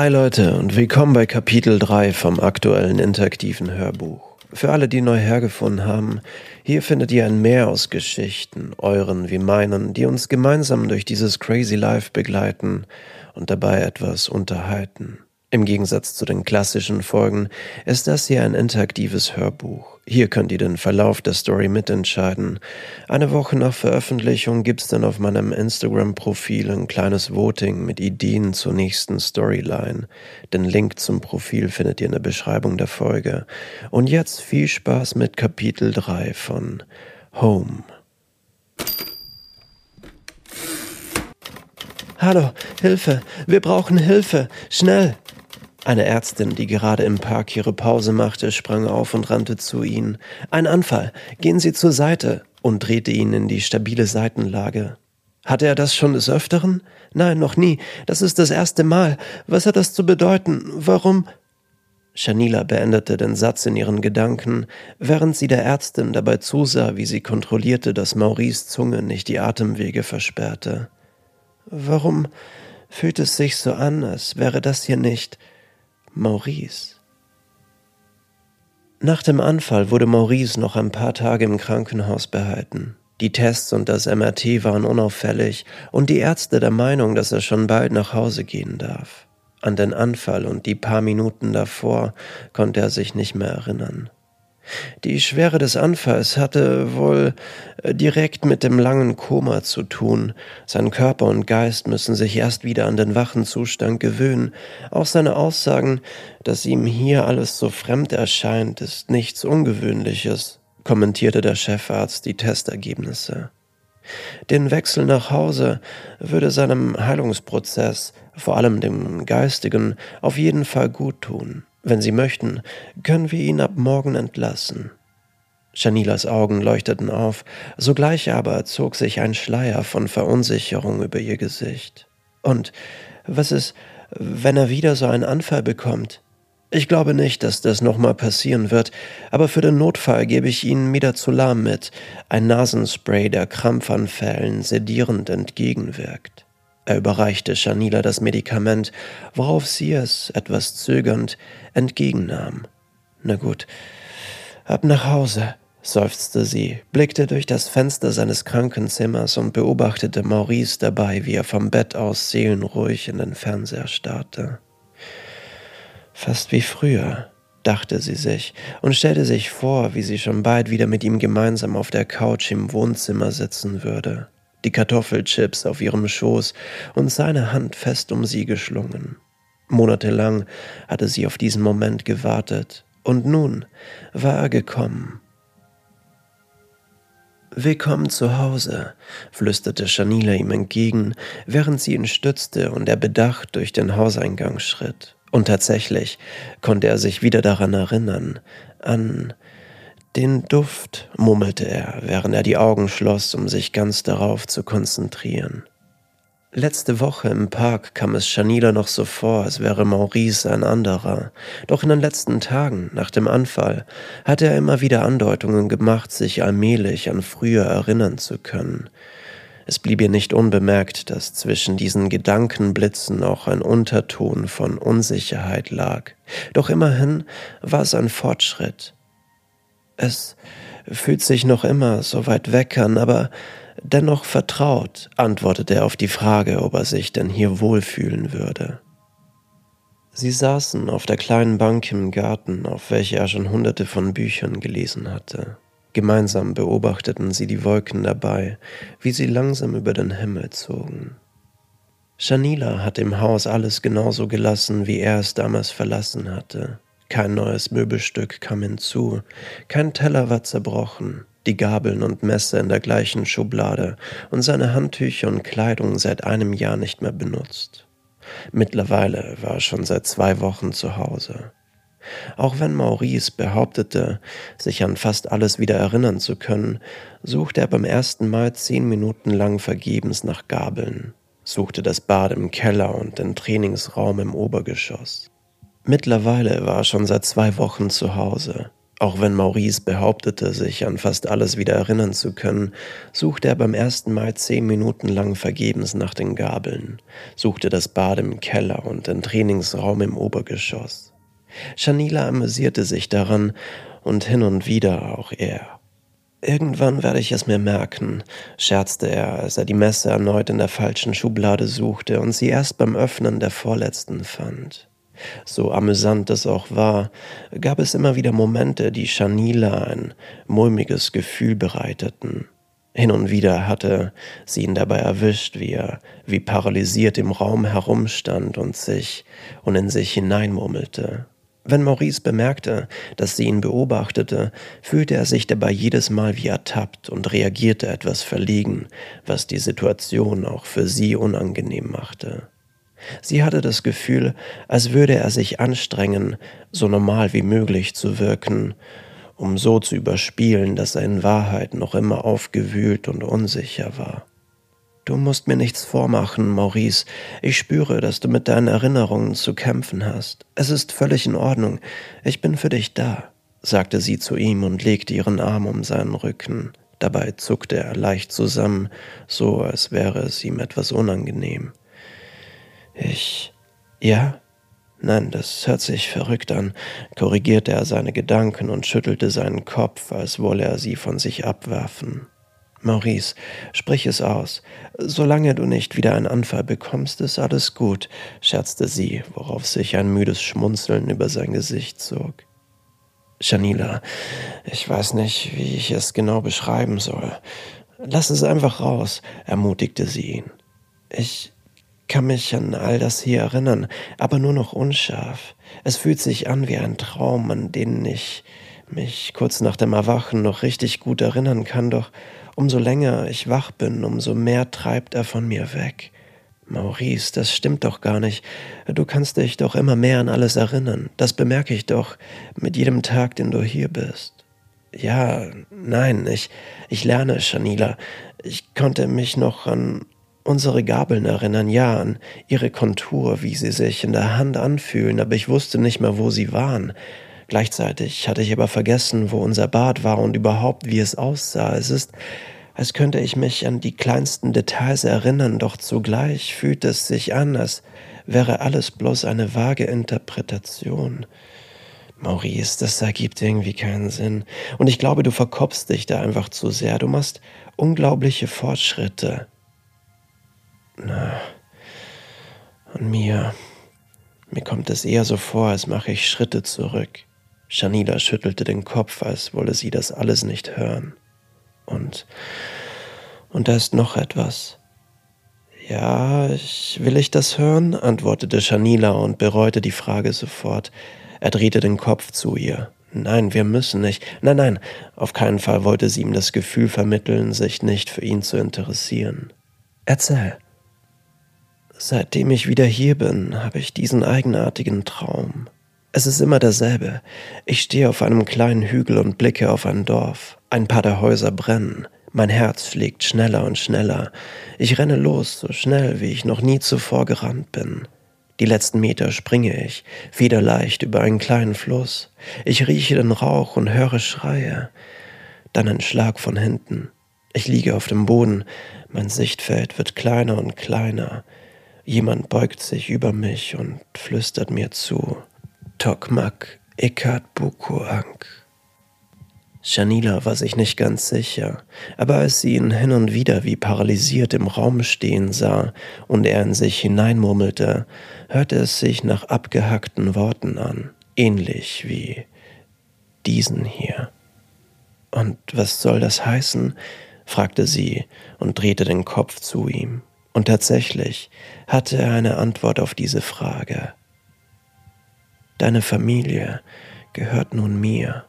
Hi Leute und willkommen bei Kapitel 3 vom aktuellen interaktiven Hörbuch. Für alle, die neu hergefunden haben, hier findet ihr ein Meer aus Geschichten, euren wie meinen, die uns gemeinsam durch dieses crazy life begleiten und dabei etwas unterhalten. Im Gegensatz zu den klassischen Folgen ist das hier ein interaktives Hörbuch. Hier könnt ihr den Verlauf der Story mitentscheiden. Eine Woche nach Veröffentlichung gibt's dann auf meinem Instagram-Profil ein kleines Voting mit Ideen zur nächsten Storyline. Den Link zum Profil findet ihr in der Beschreibung der Folge. Und jetzt viel Spaß mit Kapitel 3 von Home. Hallo, Hilfe, wir brauchen Hilfe, schnell! Eine Ärztin, die gerade im Park ihre Pause machte, sprang auf und rannte zu ihnen. Ein Anfall. Gehen Sie zur Seite und drehte ihn in die stabile Seitenlage. Hatte er das schon des Öfteren? Nein, noch nie. Das ist das erste Mal. Was hat das zu bedeuten? Warum? Shanila beendete den Satz in ihren Gedanken, während sie der Ärztin dabei zusah, wie sie kontrollierte, dass Maurice Zunge nicht die Atemwege versperrte. Warum fühlt es sich so an, als wäre das hier nicht Maurice. Nach dem Anfall wurde Maurice noch ein paar Tage im Krankenhaus behalten. Die Tests und das MRT waren unauffällig und die Ärzte der Meinung, dass er schon bald nach Hause gehen darf. An den Anfall und die paar Minuten davor konnte er sich nicht mehr erinnern. Die Schwere des Anfalls hatte wohl äh, direkt mit dem langen Koma zu tun. Sein Körper und Geist müssen sich erst wieder an den wachen Zustand gewöhnen. Auch seine Aussagen, dass ihm hier alles so fremd erscheint, ist nichts Ungewöhnliches, kommentierte der Chefarzt die Testergebnisse. Den Wechsel nach Hause würde seinem Heilungsprozess, vor allem dem geistigen, auf jeden Fall gut tun. Wenn Sie möchten, können wir ihn ab morgen entlassen. Janilas Augen leuchteten auf, sogleich aber zog sich ein Schleier von Verunsicherung über ihr Gesicht. Und was ist, wenn er wieder so einen Anfall bekommt? Ich glaube nicht, dass das nochmal passieren wird, aber für den Notfall gebe ich Ihnen Midazolam mit, ein Nasenspray, der Krampfanfällen sedierend entgegenwirkt. Er überreichte Shanila das Medikament, worauf sie es, etwas zögernd, entgegennahm. Na gut, ab nach Hause, seufzte sie, blickte durch das Fenster seines Krankenzimmers und beobachtete Maurice dabei, wie er vom Bett aus seelenruhig in den Fernseher starrte. Fast wie früher, dachte sie sich und stellte sich vor, wie sie schon bald wieder mit ihm gemeinsam auf der Couch im Wohnzimmer sitzen würde die Kartoffelchips auf ihrem Schoß und seine Hand fest um sie geschlungen. Monatelang hatte sie auf diesen Moment gewartet, und nun war er gekommen. Willkommen zu Hause, flüsterte Shanila ihm entgegen, während sie ihn stützte und er bedacht durch den Hauseingang schritt. Und tatsächlich konnte er sich wieder daran erinnern, an den Duft, murmelte er, während er die Augen schloss, um sich ganz darauf zu konzentrieren. Letzte Woche im Park kam es Shanila noch so vor, als wäre Maurice ein anderer. Doch in den letzten Tagen, nach dem Anfall, hatte er immer wieder Andeutungen gemacht, sich allmählich an früher erinnern zu können. Es blieb ihr nicht unbemerkt, dass zwischen diesen Gedankenblitzen auch ein Unterton von Unsicherheit lag. Doch immerhin war es ein Fortschritt. Es fühlt sich noch immer so weit weg an, aber dennoch vertraut, antwortete er auf die Frage, ob er sich denn hier wohlfühlen würde. Sie saßen auf der kleinen Bank im Garten, auf welcher er schon hunderte von Büchern gelesen hatte. Gemeinsam beobachteten sie die Wolken dabei, wie sie langsam über den Himmel zogen. Shanila hatte im Haus alles genauso gelassen, wie er es damals verlassen hatte. Kein neues Möbelstück kam hinzu, kein Teller war zerbrochen, die Gabeln und Messer in der gleichen Schublade und seine Handtücher und Kleidung seit einem Jahr nicht mehr benutzt. Mittlerweile war er schon seit zwei Wochen zu Hause. Auch wenn Maurice behauptete, sich an fast alles wieder erinnern zu können, suchte er beim ersten Mal zehn Minuten lang vergebens nach Gabeln, suchte das Bad im Keller und den Trainingsraum im Obergeschoss. Mittlerweile war er schon seit zwei Wochen zu Hause. Auch wenn Maurice behauptete, sich an fast alles wieder erinnern zu können, suchte er beim ersten Mal zehn Minuten lang vergebens nach den Gabeln, suchte das Bad im Keller und den Trainingsraum im Obergeschoss. Shanila amüsierte sich daran und hin und wieder auch er. Irgendwann werde ich es mir merken, scherzte er, als er die Messe erneut in der falschen Schublade suchte und sie erst beim Öffnen der vorletzten fand. So amüsant es auch war, gab es immer wieder Momente, die Shanila ein mulmiges Gefühl bereiteten. Hin und wieder hatte sie ihn dabei erwischt, wie er wie paralysiert im Raum herumstand und sich und in sich hineinmurmelte. Wenn Maurice bemerkte, dass sie ihn beobachtete, fühlte er sich dabei jedes Mal wie ertappt und reagierte etwas verlegen, was die Situation auch für sie unangenehm machte. Sie hatte das Gefühl, als würde er sich anstrengen, so normal wie möglich zu wirken, um so zu überspielen, dass er in Wahrheit noch immer aufgewühlt und unsicher war. Du musst mir nichts vormachen, Maurice. Ich spüre, dass du mit deinen Erinnerungen zu kämpfen hast. Es ist völlig in Ordnung. Ich bin für dich da, sagte sie zu ihm und legte ihren Arm um seinen Rücken. Dabei zuckte er leicht zusammen, so als wäre es ihm etwas unangenehm. Ich. Ja? Nein, das hört sich verrückt an, korrigierte er seine Gedanken und schüttelte seinen Kopf, als wolle er sie von sich abwerfen. Maurice, sprich es aus. Solange du nicht wieder einen Anfall bekommst, ist alles gut, scherzte sie, worauf sich ein müdes Schmunzeln über sein Gesicht zog. Shanila, ich weiß nicht, wie ich es genau beschreiben soll. Lass es einfach raus, ermutigte sie ihn. Ich kann mich an all das hier erinnern, aber nur noch unscharf. Es fühlt sich an wie ein Traum, an den ich mich kurz nach dem Erwachen noch richtig gut erinnern kann, doch umso länger ich wach bin, umso mehr treibt er von mir weg. Maurice, das stimmt doch gar nicht. Du kannst dich doch immer mehr an alles erinnern. Das bemerke ich doch mit jedem Tag, den du hier bist. Ja, nein, ich, ich lerne, Shanila. Ich konnte mich noch an Unsere Gabeln erinnern ja an ihre Kontur, wie sie sich in der Hand anfühlen, aber ich wusste nicht mehr, wo sie waren. Gleichzeitig hatte ich aber vergessen, wo unser Bad war und überhaupt, wie es aussah. Es ist, als könnte ich mich an die kleinsten Details erinnern, doch zugleich fühlt es sich an, als wäre alles bloß eine vage Interpretation. Maurice, das ergibt irgendwie keinen Sinn. Und ich glaube, du verkopfst dich da einfach zu sehr. Du machst unglaubliche Fortschritte. Na, an mir. Mir kommt es eher so vor, als mache ich Schritte zurück. Shanila schüttelte den Kopf, als wolle sie das alles nicht hören. Und, und da ist noch etwas. Ja, ich, will ich das hören? antwortete Shanila und bereute die Frage sofort. Er drehte den Kopf zu ihr. Nein, wir müssen nicht. Nein, nein, auf keinen Fall wollte sie ihm das Gefühl vermitteln, sich nicht für ihn zu interessieren. Erzähl. Seitdem ich wieder hier bin, habe ich diesen eigenartigen Traum. Es ist immer derselbe. Ich stehe auf einem kleinen Hügel und blicke auf ein Dorf. Ein paar der Häuser brennen. Mein Herz schlägt schneller und schneller. Ich renne los, so schnell, wie ich noch nie zuvor gerannt bin. Die letzten Meter springe ich, federleicht über einen kleinen Fluss. Ich rieche den Rauch und höre Schreie. Dann ein Schlag von hinten. Ich liege auf dem Boden. Mein Sichtfeld wird kleiner und kleiner. Jemand beugt sich über mich und flüstert mir zu. Tokmak Ekat Bukuang. Shanila war sich nicht ganz sicher, aber als sie ihn hin und wieder wie paralysiert im Raum stehen sah und er in sich hineinmurmelte, hörte es sich nach abgehackten Worten an, ähnlich wie diesen hier. Und was soll das heißen? fragte sie und drehte den Kopf zu ihm. Und tatsächlich hatte er eine Antwort auf diese Frage. Deine Familie gehört nun mir.